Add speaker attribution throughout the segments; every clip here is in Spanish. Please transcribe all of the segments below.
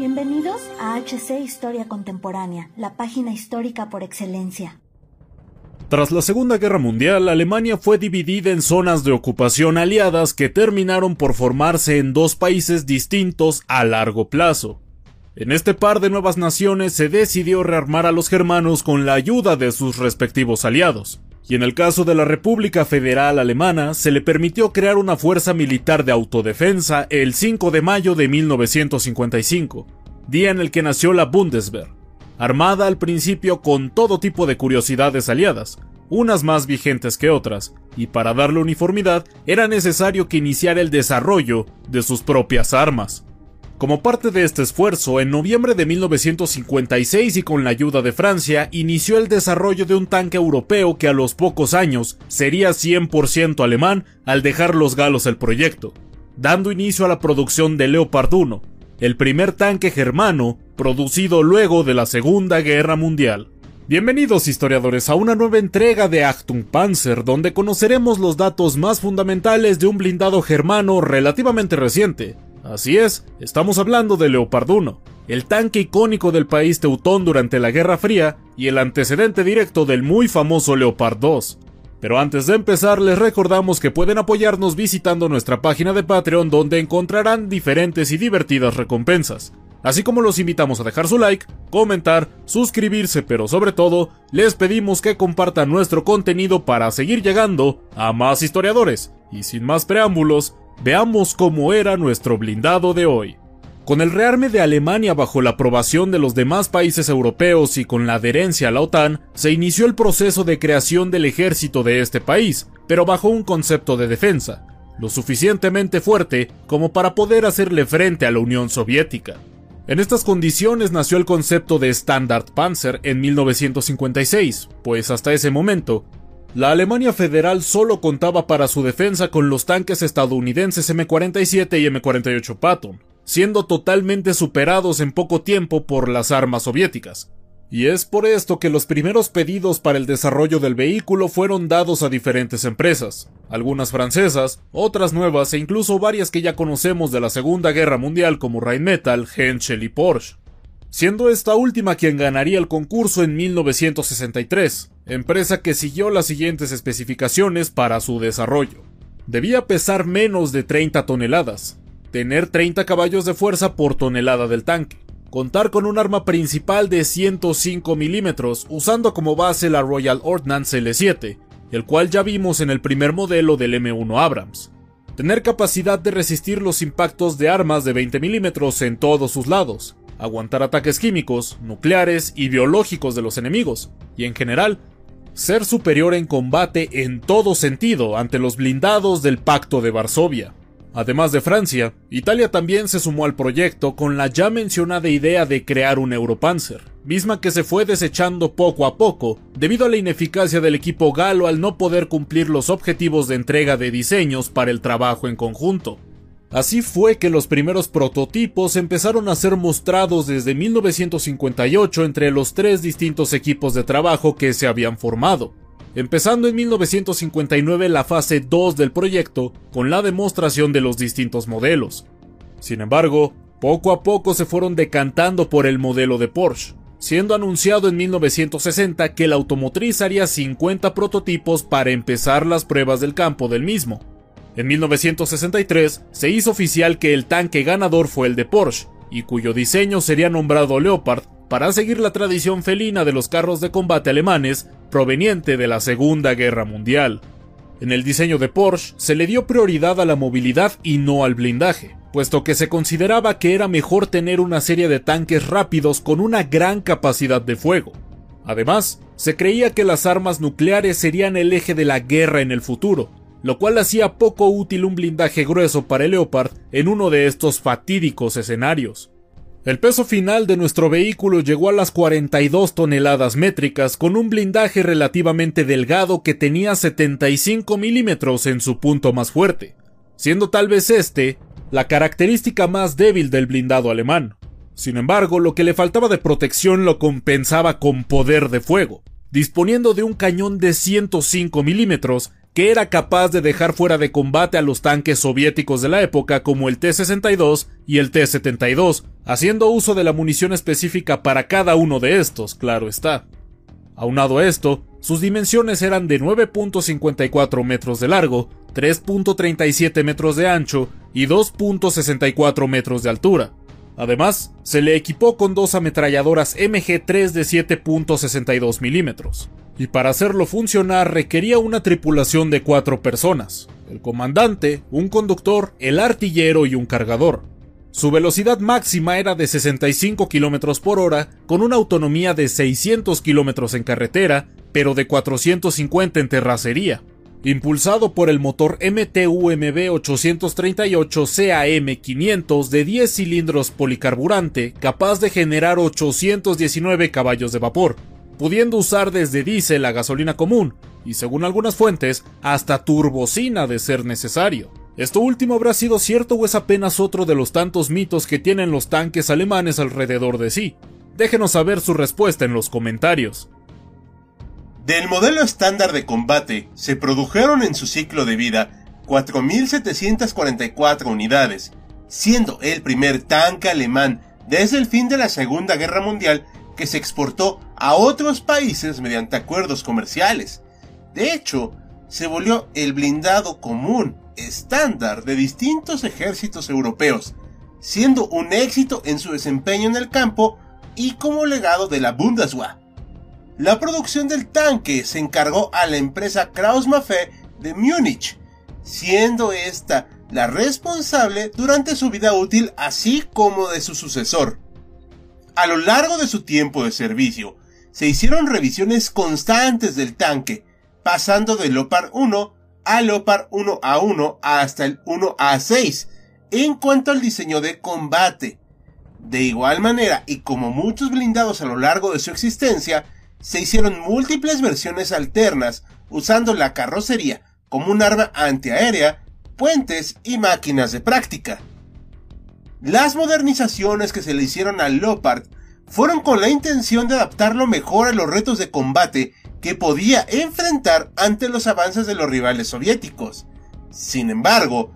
Speaker 1: Bienvenidos a HC Historia Contemporánea, la página histórica por excelencia.
Speaker 2: Tras la Segunda Guerra Mundial, Alemania fue dividida en zonas de ocupación aliadas que terminaron por formarse en dos países distintos a largo plazo. En este par de nuevas naciones se decidió rearmar a los germanos con la ayuda de sus respectivos aliados, y en el caso de la República Federal Alemana se le permitió crear una fuerza militar de autodefensa el 5 de mayo de 1955, día en el que nació la Bundeswehr, armada al principio con todo tipo de curiosidades aliadas, unas más vigentes que otras, y para darle uniformidad era necesario que iniciara el desarrollo de sus propias armas. Como parte de este esfuerzo, en noviembre de 1956 y con la ayuda de Francia, inició el desarrollo de un tanque europeo que a los pocos años sería 100% alemán al dejar los galos el proyecto, dando inicio a la producción de Leopard 1, el primer tanque germano producido luego de la Segunda Guerra Mundial. Bienvenidos historiadores a una nueva entrega de Achtung Panzer, donde conoceremos los datos más fundamentales de un blindado germano relativamente reciente, Así es, estamos hablando de Leopard 1, el tanque icónico del país teutón durante la Guerra Fría y el antecedente directo del muy famoso Leopard 2. Pero antes de empezar les recordamos que pueden apoyarnos visitando nuestra página de Patreon donde encontrarán diferentes y divertidas recompensas. Así como los invitamos a dejar su like, comentar, suscribirse, pero sobre todo, les pedimos que compartan nuestro contenido para seguir llegando a más historiadores. Y sin más preámbulos, Veamos cómo era nuestro blindado de hoy. Con el rearme de Alemania bajo la aprobación de los demás países europeos y con la adherencia a la OTAN, se inició el proceso de creación del ejército de este país, pero bajo un concepto de defensa, lo suficientemente fuerte como para poder hacerle frente a la Unión Soviética. En estas condiciones nació el concepto de Standard Panzer en 1956, pues hasta ese momento la Alemania federal solo contaba para su defensa con los tanques estadounidenses M47 y M48 Patton, siendo totalmente superados en poco tiempo por las armas soviéticas. Y es por esto que los primeros pedidos para el desarrollo del vehículo fueron dados a diferentes empresas, algunas francesas, otras nuevas e incluso varias que ya conocemos de la Segunda Guerra Mundial como Rheinmetall, Henschel y Porsche siendo esta última quien ganaría el concurso en 1963, empresa que siguió las siguientes especificaciones para su desarrollo. Debía pesar menos de 30 toneladas, tener 30 caballos de fuerza por tonelada del tanque, contar con un arma principal de 105 milímetros usando como base la Royal Ordnance L7, el cual ya vimos en el primer modelo del M1 Abrams, tener capacidad de resistir los impactos de armas de 20 milímetros en todos sus lados, aguantar ataques químicos, nucleares y biológicos de los enemigos, y en general, ser superior en combate en todo sentido ante los blindados del Pacto de Varsovia. Además de Francia, Italia también se sumó al proyecto con la ya mencionada idea de crear un Europanzer, misma que se fue desechando poco a poco debido a la ineficacia del equipo galo al no poder cumplir los objetivos de entrega de diseños para el trabajo en conjunto. Así fue que los primeros prototipos empezaron a ser mostrados desde 1958 entre los tres distintos equipos de trabajo que se habían formado, empezando en 1959 la fase 2 del proyecto con la demostración de los distintos modelos. Sin embargo, poco a poco se fueron decantando por el modelo de Porsche, siendo anunciado en 1960 que la automotriz haría 50 prototipos para empezar las pruebas del campo del mismo, en 1963 se hizo oficial que el tanque ganador fue el de Porsche, y cuyo diseño sería nombrado Leopard para seguir la tradición felina de los carros de combate alemanes proveniente de la Segunda Guerra Mundial. En el diseño de Porsche se le dio prioridad a la movilidad y no al blindaje, puesto que se consideraba que era mejor tener una serie de tanques rápidos con una gran capacidad de fuego. Además, se creía que las armas nucleares serían el eje de la guerra en el futuro, lo cual hacía poco útil un blindaje grueso para el Leopard en uno de estos fatídicos escenarios. El peso final de nuestro vehículo llegó a las 42 toneladas métricas con un blindaje relativamente delgado que tenía 75 milímetros en su punto más fuerte, siendo tal vez este la característica más débil del blindado alemán. Sin embargo, lo que le faltaba de protección lo compensaba con poder de fuego, disponiendo de un cañón de 105 milímetros que era capaz de dejar fuera de combate a los tanques soviéticos de la época como el T-62 y el T-72, haciendo uso de la munición específica para cada uno de estos, claro está. Aunado a esto, sus dimensiones eran de 9.54 metros de largo, 3.37 metros de ancho y 2.64 metros de altura. Además, se le equipó con dos ametralladoras MG3 de 7.62 milímetros y para hacerlo funcionar requería una tripulación de cuatro personas, el comandante, un conductor, el artillero y un cargador. Su velocidad máxima era de 65 km por hora, con una autonomía de 600 km en carretera, pero de 450 en terracería. Impulsado por el motor MTUMB 838 CAM 500 de 10 cilindros policarburante, capaz de generar 819 caballos de vapor, pudiendo usar desde diésel a gasolina común, y según algunas fuentes, hasta turbocina de ser necesario. ¿Esto último habrá sido cierto o es apenas otro de los tantos mitos que tienen los tanques alemanes alrededor de sí? Déjenos saber su respuesta en los comentarios.
Speaker 3: Del modelo estándar de combate se produjeron en su ciclo de vida 4.744 unidades, siendo el primer tanque alemán desde el fin de la Segunda Guerra Mundial que se exportó a otros países mediante acuerdos comerciales. De hecho, se volvió el blindado común estándar de distintos ejércitos europeos, siendo un éxito en su desempeño en el campo y como legado de la Bundeswehr. La producción del tanque se encargó a la empresa Krauss-Maffei de Múnich, siendo esta la responsable durante su vida útil así como de su sucesor. A lo largo de su tiempo de servicio, se hicieron revisiones constantes del tanque, pasando del Leopard 1 al Leopard 1A1 hasta el 1A6 en cuanto al diseño de combate. De igual manera, y como muchos blindados a lo largo de su existencia, se hicieron múltiples versiones alternas usando la carrocería como un arma antiaérea, puentes y máquinas de práctica. Las modernizaciones que se le hicieron al Leopard fueron con la intención de adaptarlo mejor a los retos de combate que podía enfrentar ante los avances de los rivales soviéticos. Sin embargo,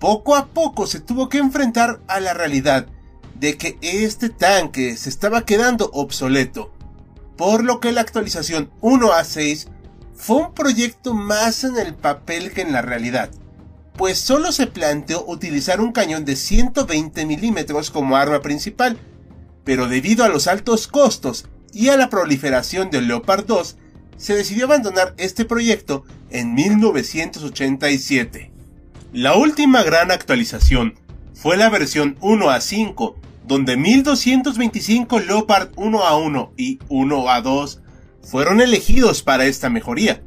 Speaker 3: poco a poco se tuvo que enfrentar a la realidad de que este tanque se estaba quedando obsoleto, por lo que la actualización 1 a 6 fue un proyecto más en el papel que en la realidad pues solo se planteó utilizar un cañón de 120 milímetros como arma principal, pero debido a los altos costos y a la proliferación del Leopard 2, se decidió abandonar este proyecto en 1987. La última gran actualización fue la versión 1 a 5, donde 1225 Leopard 1 a 1 y 1 a 2 fueron elegidos para esta mejoría.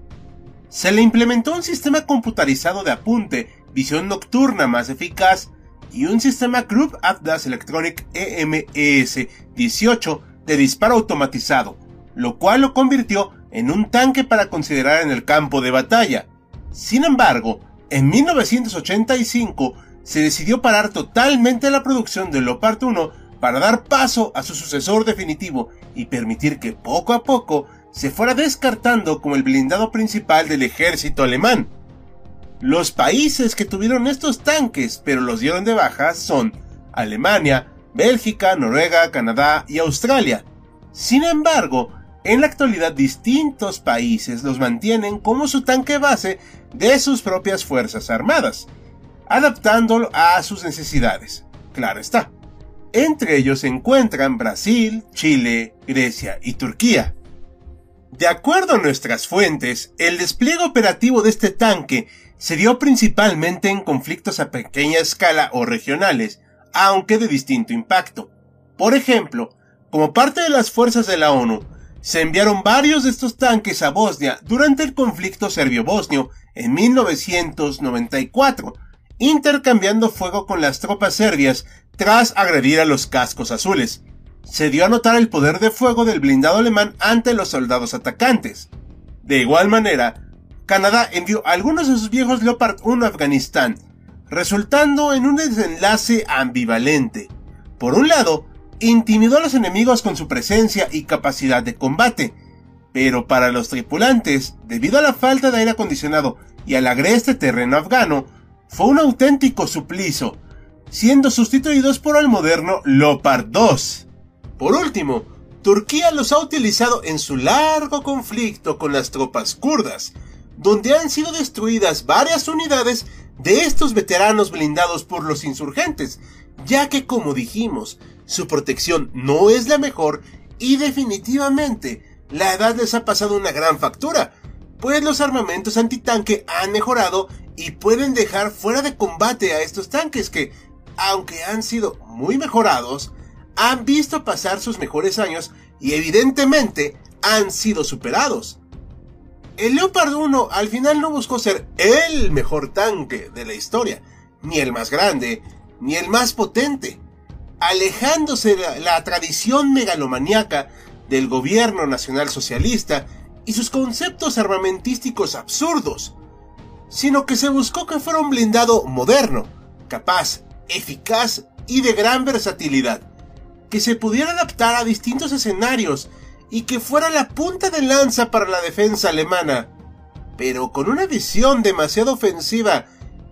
Speaker 3: Se le implementó un sistema computarizado de apunte visión nocturna más eficaz y un sistema Group Atlas Electronic EMES 18 de disparo automatizado, lo cual lo convirtió en un tanque para considerar en el campo de batalla. Sin embargo, en 1985 se decidió parar totalmente la producción del Leopard 1 para dar paso a su sucesor definitivo y permitir que poco a poco se fuera descartando como el blindado principal del ejército alemán. Los países que tuvieron estos tanques pero los dieron de baja son Alemania, Bélgica, Noruega, Canadá y Australia. Sin embargo, en la actualidad distintos países los mantienen como su tanque base de sus propias fuerzas armadas, adaptándolo a sus necesidades. Claro está. Entre ellos se encuentran Brasil, Chile, Grecia y Turquía. De acuerdo a nuestras fuentes, el despliegue operativo de este tanque se dio principalmente en conflictos a pequeña escala o regionales, aunque de distinto impacto. Por ejemplo, como parte de las fuerzas de la ONU, se enviaron varios de estos tanques a Bosnia durante el conflicto serbio-bosnio en 1994, intercambiando fuego con las tropas serbias tras agredir a los cascos azules. Se dio a notar el poder de fuego del blindado alemán ante los soldados atacantes. De igual manera, Canadá envió algunos de sus viejos Leopard 1 a Afganistán, resultando en un desenlace ambivalente. Por un lado, intimidó a los enemigos con su presencia y capacidad de combate, pero para los tripulantes, debido a la falta de aire acondicionado y al agreste terreno afgano, fue un auténtico suplicio, siendo sustituidos por el moderno Leopard 2. Por último, Turquía los ha utilizado en su largo conflicto con las tropas kurdas, donde han sido destruidas varias unidades de estos veteranos blindados por los insurgentes, ya que como dijimos, su protección no es la mejor y definitivamente la edad les ha pasado una gran factura, pues los armamentos antitanque han mejorado y pueden dejar fuera de combate a estos tanques que, aunque han sido muy mejorados, han visto pasar sus mejores años y evidentemente han sido superados. El Leopard 1 al final no buscó ser el mejor tanque de la historia, ni el más grande, ni el más potente, alejándose de la, tradición megalomaníaca del gobierno nacional socialista y sus conceptos armamentísticos absurdos, sino que se buscó que fuera un blindado moderno, capaz, eficaz y de gran versatilidad, que se pudiera adaptar a distintos escenarios y que fuera la punta de lanza para la defensa alemana, pero con una visión demasiado ofensiva,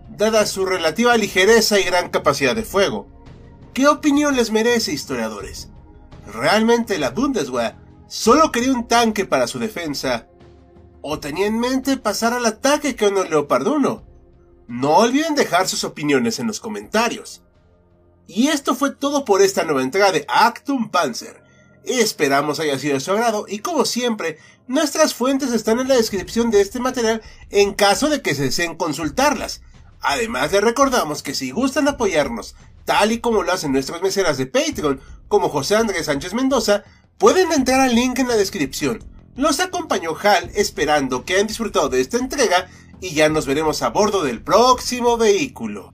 Speaker 3: dada su relativa ligereza y gran capacidad de fuego. ¿Qué opinión les merece, historiadores? ¿Realmente la Bundeswehr solo quería un tanque para su defensa? ¿O tenía en mente pasar al ataque con el Leopard 1? No olviden dejar sus opiniones en los comentarios. Y esto fue todo por esta nueva entrega de Actum Panzer. Esperamos haya sido de su agrado y como siempre, nuestras fuentes están en la descripción de este material en caso de que se deseen consultarlas. Además les recordamos que si gustan apoyarnos tal y como lo hacen nuestras meseras de Patreon, como José Andrés Sánchez Mendoza, pueden entrar al link en la descripción. Los acompañó Hal esperando que hayan disfrutado de esta entrega y ya nos veremos a bordo del próximo vehículo.